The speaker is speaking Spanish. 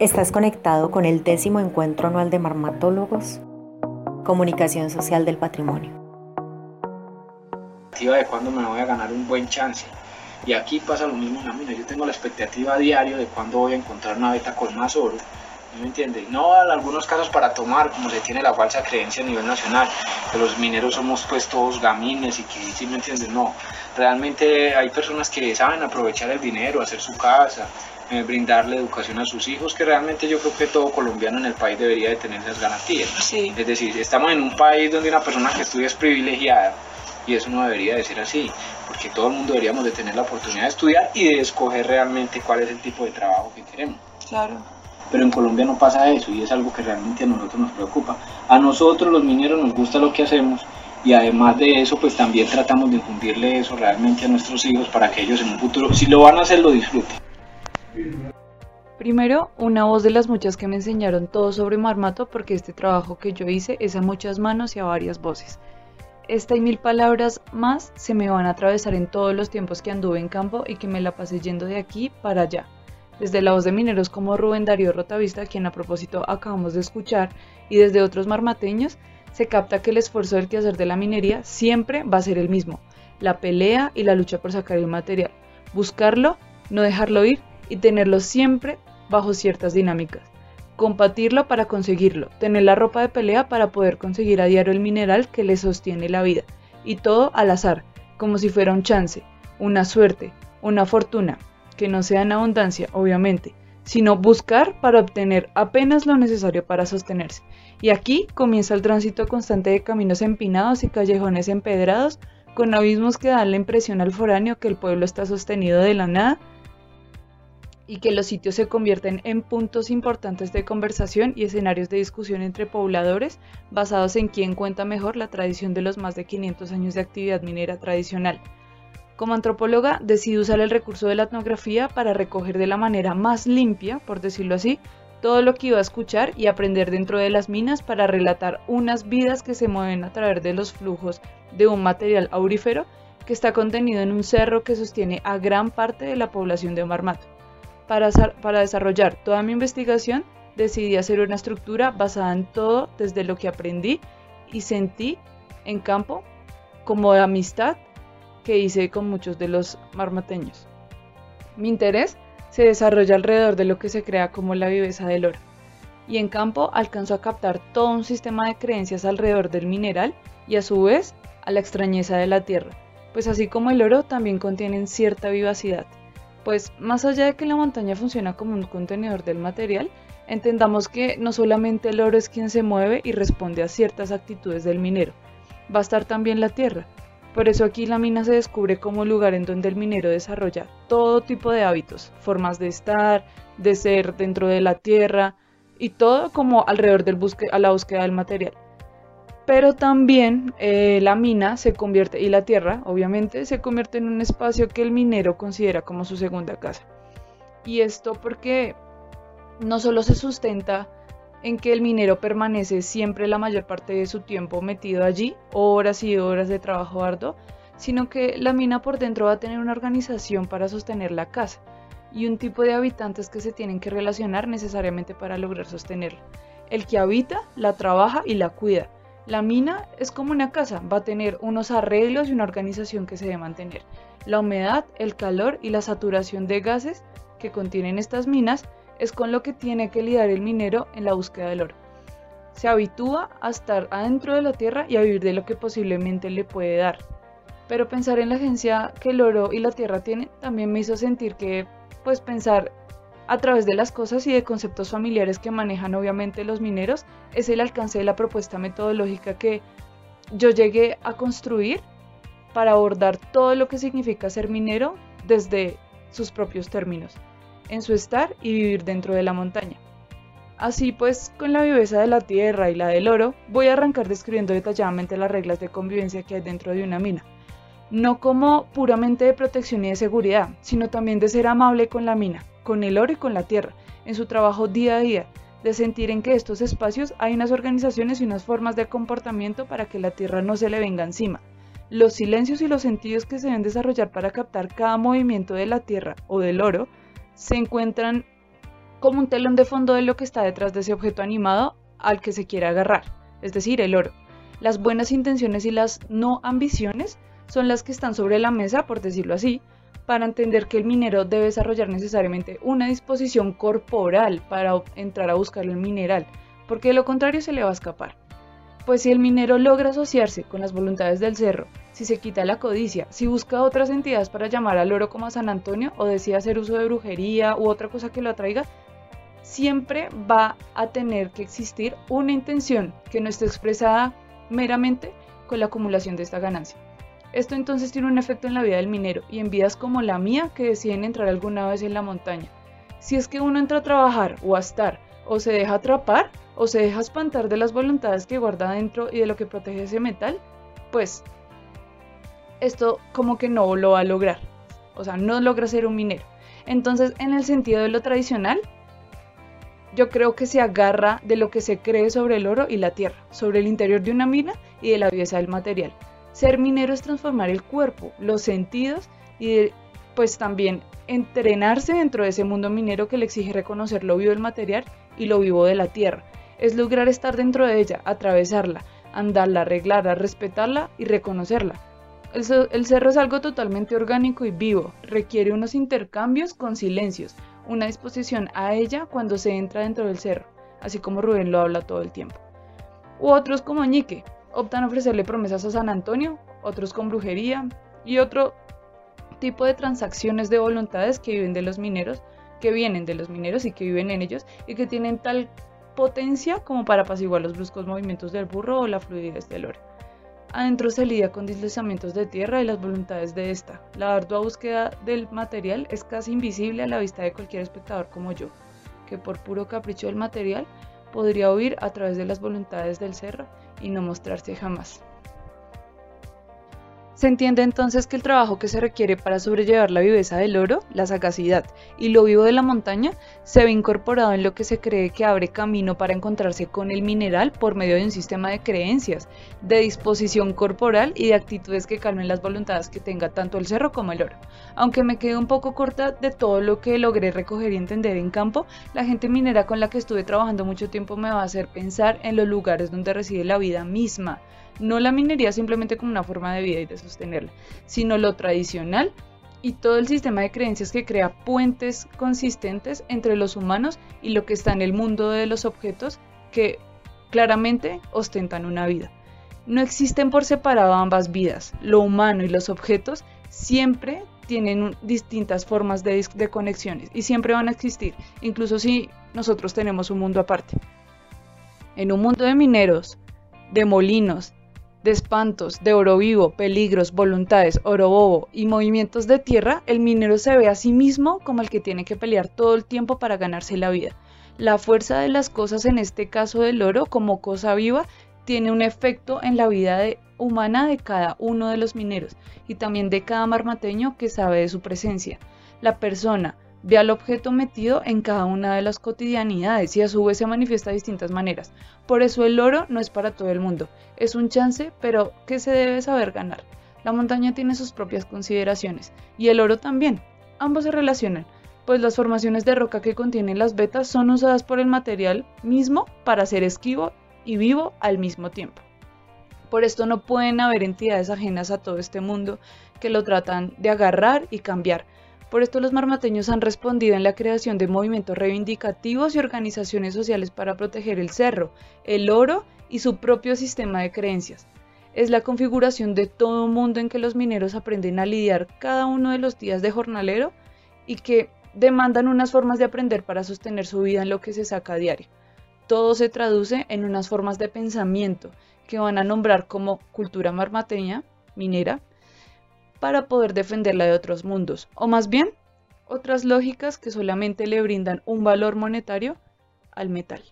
Estás conectado con el décimo encuentro anual de marmatólogos, Comunicación Social del Patrimonio. de cuándo me voy a ganar un buen chance. Y aquí pasa lo mismo en. Yo tengo la expectativa diario de cuándo voy a encontrar una beta con más oro. ¿Me entiendes? No en algunos casos para tomar, como se tiene la falsa creencia a nivel nacional, que los mineros somos pues todos gamines y que, ¿sí me entiendes? No, realmente hay personas que saben aprovechar el dinero, hacer su casa, eh, brindarle educación a sus hijos, que realmente yo creo que todo colombiano en el país debería de tener esas garantías. Es decir, estamos en un país donde una persona que estudia es privilegiada y eso no debería de ser así, porque todo el mundo deberíamos de tener la oportunidad de estudiar y de escoger realmente cuál es el tipo de trabajo que queremos. Claro. Pero en Colombia no pasa eso y es algo que realmente a nosotros nos preocupa. A nosotros los mineros nos gusta lo que hacemos y además de eso pues también tratamos de infundirle eso realmente a nuestros hijos para que ellos en un futuro, si lo van a hacer, lo disfruten. Primero, una voz de las muchas que me enseñaron todo sobre Marmato porque este trabajo que yo hice es a muchas manos y a varias voces. Esta y mil palabras más se me van a atravesar en todos los tiempos que anduve en campo y que me la pasé yendo de aquí para allá. Desde la voz de mineros como Rubén Darío Rotavista, quien a propósito acabamos de escuchar, y desde otros marmateños, se capta que el esfuerzo del quehacer de la minería siempre va a ser el mismo, la pelea y la lucha por sacar el material, buscarlo, no dejarlo ir y tenerlo siempre bajo ciertas dinámicas. Compartirlo para conseguirlo, tener la ropa de pelea para poder conseguir a diario el mineral que le sostiene la vida. Y todo al azar, como si fuera un chance, una suerte, una fortuna, que no sea en abundancia, obviamente, sino buscar para obtener apenas lo necesario para sostenerse. Y aquí comienza el tránsito constante de caminos empinados y callejones empedrados, con abismos que dan la impresión al foráneo que el pueblo está sostenido de la nada y que los sitios se convierten en puntos importantes de conversación y escenarios de discusión entre pobladores basados en quién cuenta mejor la tradición de los más de 500 años de actividad minera tradicional. Como antropóloga, decidí usar el recurso de la etnografía para recoger de la manera más limpia, por decirlo así, todo lo que iba a escuchar y aprender dentro de las minas para relatar unas vidas que se mueven a través de los flujos de un material aurífero que está contenido en un cerro que sostiene a gran parte de la población de Marmato. Para, desarrollar toda mi investigación, decidí hacer una estructura basada en todo desde lo que aprendí y sentí en campo, como amistad que hice con muchos de los marmateños. Mi interés se desarrolla alrededor de lo que se crea como la viveza del oro, y en campo alcanzo a captar todo un sistema de creencias alrededor del mineral y a su vez a la extrañeza de la tierra, pues así como el oro también contienen cierta vivacidad pues más allá de que la montaña funciona como un contenedor del material, entendamos que no solamente el oro es quien se mueve y responde a ciertas actitudes del minero, va a estar también la tierra. Por eso aquí la mina se descubre como lugar en donde el minero desarrolla todo tipo de hábitos, formas de estar, de ser dentro de la tierra y todo como alrededor del la búsqueda del material pero también eh, la mina se convierte, y la tierra obviamente, se convierte en un espacio que el minero considera como su segunda casa. Y esto porque no solo se sustenta en que el minero permanece siempre la mayor parte de su tiempo metido allí, horas y horas de trabajo arduo, sino que la mina por dentro va a tener una organización para sostener la casa y un tipo de habitantes que se tienen que relacionar necesariamente para lograr sostenerla. El que habita, la trabaja y la cuida, la mina es como una casa, va a tener unos arreglos y una organización que se debe mantener. La humedad, el calor y la saturación de gases que contienen estas minas es con lo que tiene que lidiar el minero en la búsqueda del oro. Se habitúa a estar adentro de la tierra y a vivir de lo que posiblemente le puede dar. Pero pensar en la agencia que el oro y la tierra tienen también me hizo sentir que, pues pensar a través de las cosas y de conceptos familiares que manejan obviamente los mineros, es el alcance de la propuesta metodológica que yo llegué a construir para abordar todo lo que significa ser minero desde sus propios términos, en su estar y vivir dentro de la montaña. Así pues, con la viveza de la tierra y la del oro, voy a arrancar describiendo detalladamente las reglas de convivencia que hay dentro de una mina. No como puramente de protección y de seguridad, sino también de ser amable con la mina, con el oro y con la tierra, en su trabajo día a día, de sentir en que estos espacios hay unas organizaciones y unas formas de comportamiento para que la tierra no se le venga encima. Los silencios y los sentidos que se deben desarrollar para captar cada movimiento de la tierra o del oro se encuentran como un telón de fondo de lo que está detrás de ese objeto animado al que se quiere agarrar, es decir, el oro. Las buenas intenciones y las no ambiciones son las que están sobre la mesa, por decirlo así, para entender que el minero debe desarrollar necesariamente una disposición corporal para entrar a buscar el mineral, porque de lo contrario se le va a escapar. Pues si el minero logra asociarse con las voluntades del cerro, si se quita la codicia, si busca otras entidades para llamar al oro como a San Antonio o decide hacer uso de brujería u otra cosa que lo atraiga, siempre va a tener que existir una intención que no esté expresada meramente con la acumulación de esta ganancia. Esto entonces tiene un efecto en la vida del minero y en vidas como la mía que deciden entrar alguna vez en la montaña. Si es que uno entra a trabajar o a estar o se deja atrapar o se deja espantar de las voluntades que guarda dentro y de lo que protege ese metal, pues esto como que no lo va a lograr. O sea, no logra ser un minero. Entonces, en el sentido de lo tradicional, yo creo que se agarra de lo que se cree sobre el oro y la tierra, sobre el interior de una mina y de la viveza del material. Ser minero es transformar el cuerpo, los sentidos y pues también entrenarse dentro de ese mundo minero que le exige reconocer lo vivo del material y lo vivo de la tierra. Es lograr estar dentro de ella, atravesarla, andarla, arreglarla, respetarla y reconocerla. El, cerro es algo totalmente orgánico y vivo, requiere unos intercambios con silencios, una disposición a ella cuando se entra dentro del cerro, así como Rubén lo habla todo el tiempo. U otros como Ñique, optan a ofrecerle promesas a San Antonio, otros con brujería y otro tipo de transacciones de voluntades que viven de los mineros, que vienen de los mineros y que viven en ellos y que tienen tal potencia como para apaciguar los bruscos movimientos del burro o la fluidez del oro. Adentro se lidia con deslizamientos de tierra y las voluntades de esta. La ardua búsqueda del material es casi invisible a la vista de cualquier espectador como yo, que por puro capricho del material podría huir a través de las voluntades del cerro y no mostrarse jamás. Se entiende entonces que el trabajo que se requiere para sobrellevar la viveza del oro, la sagacidad y lo vivo de la montaña se ve incorporado en lo que se cree que abre camino para encontrarse con el mineral por medio de un sistema de creencias, de disposición corporal y de actitudes que calmen las voluntades que tenga tanto el cerro como el oro. Aunque me quedé un poco corta de todo lo que logré recoger y entender en campo, la gente minera con la que estuve trabajando mucho tiempo me va a hacer pensar en los lugares donde reside la vida misma no la minería simplemente como una forma de vida y de sino lo tradicional y todo el sistema de creencias que crea puentes consistentes entre los humanos y lo que está en el mundo de los objetos que claramente ostentan una vida. No existen por separado ambas vidas. Lo humano y los objetos siempre tienen distintas formas de, conexiones y siempre van a existir, incluso si nosotros tenemos un mundo aparte. En un mundo de mineros, de molinos, espantos, de oro vivo, peligros, voluntades, oro bobo y movimientos de tierra, el minero se ve a sí mismo como el que tiene que pelear todo el tiempo para ganarse la vida. La fuerza de las cosas, en este caso del oro, como cosa viva, tiene un efecto en la vida humana de cada uno de los mineros y también de cada marmateño que sabe de su presencia. La persona, ve al objeto metido en cada una de las cotidianidades y a su vez se manifiesta de distintas maneras. Por eso el oro no es para todo el mundo, es un chance, pero que se debe saber ganar. La montaña tiene sus propias consideraciones y el oro también. Ambos se relacionan, pues las formaciones de roca que contienen las vetas son usadas por el material mismo para ser esquivo y vivo al mismo tiempo. Por esto no pueden haber entidades ajenas a todo este mundo que lo tratan de agarrar y cambiar, por esto los marmateños han respondido en la creación de movimientos reivindicativos y organizaciones sociales para proteger el cerro, el oro y su propio sistema de creencias. Es la configuración de todo un mundo en que los mineros aprenden a lidiar cada uno de los días de jornalero y que demandan unas formas de aprender para sostener su vida en lo que se saca a diario. Todo se traduce en unas formas de pensamiento que van a nombrar como cultura marmateña, minera, para poder defenderla de otros mundos, o más bien, otras lógicas que solamente le brindan un valor monetario al metal.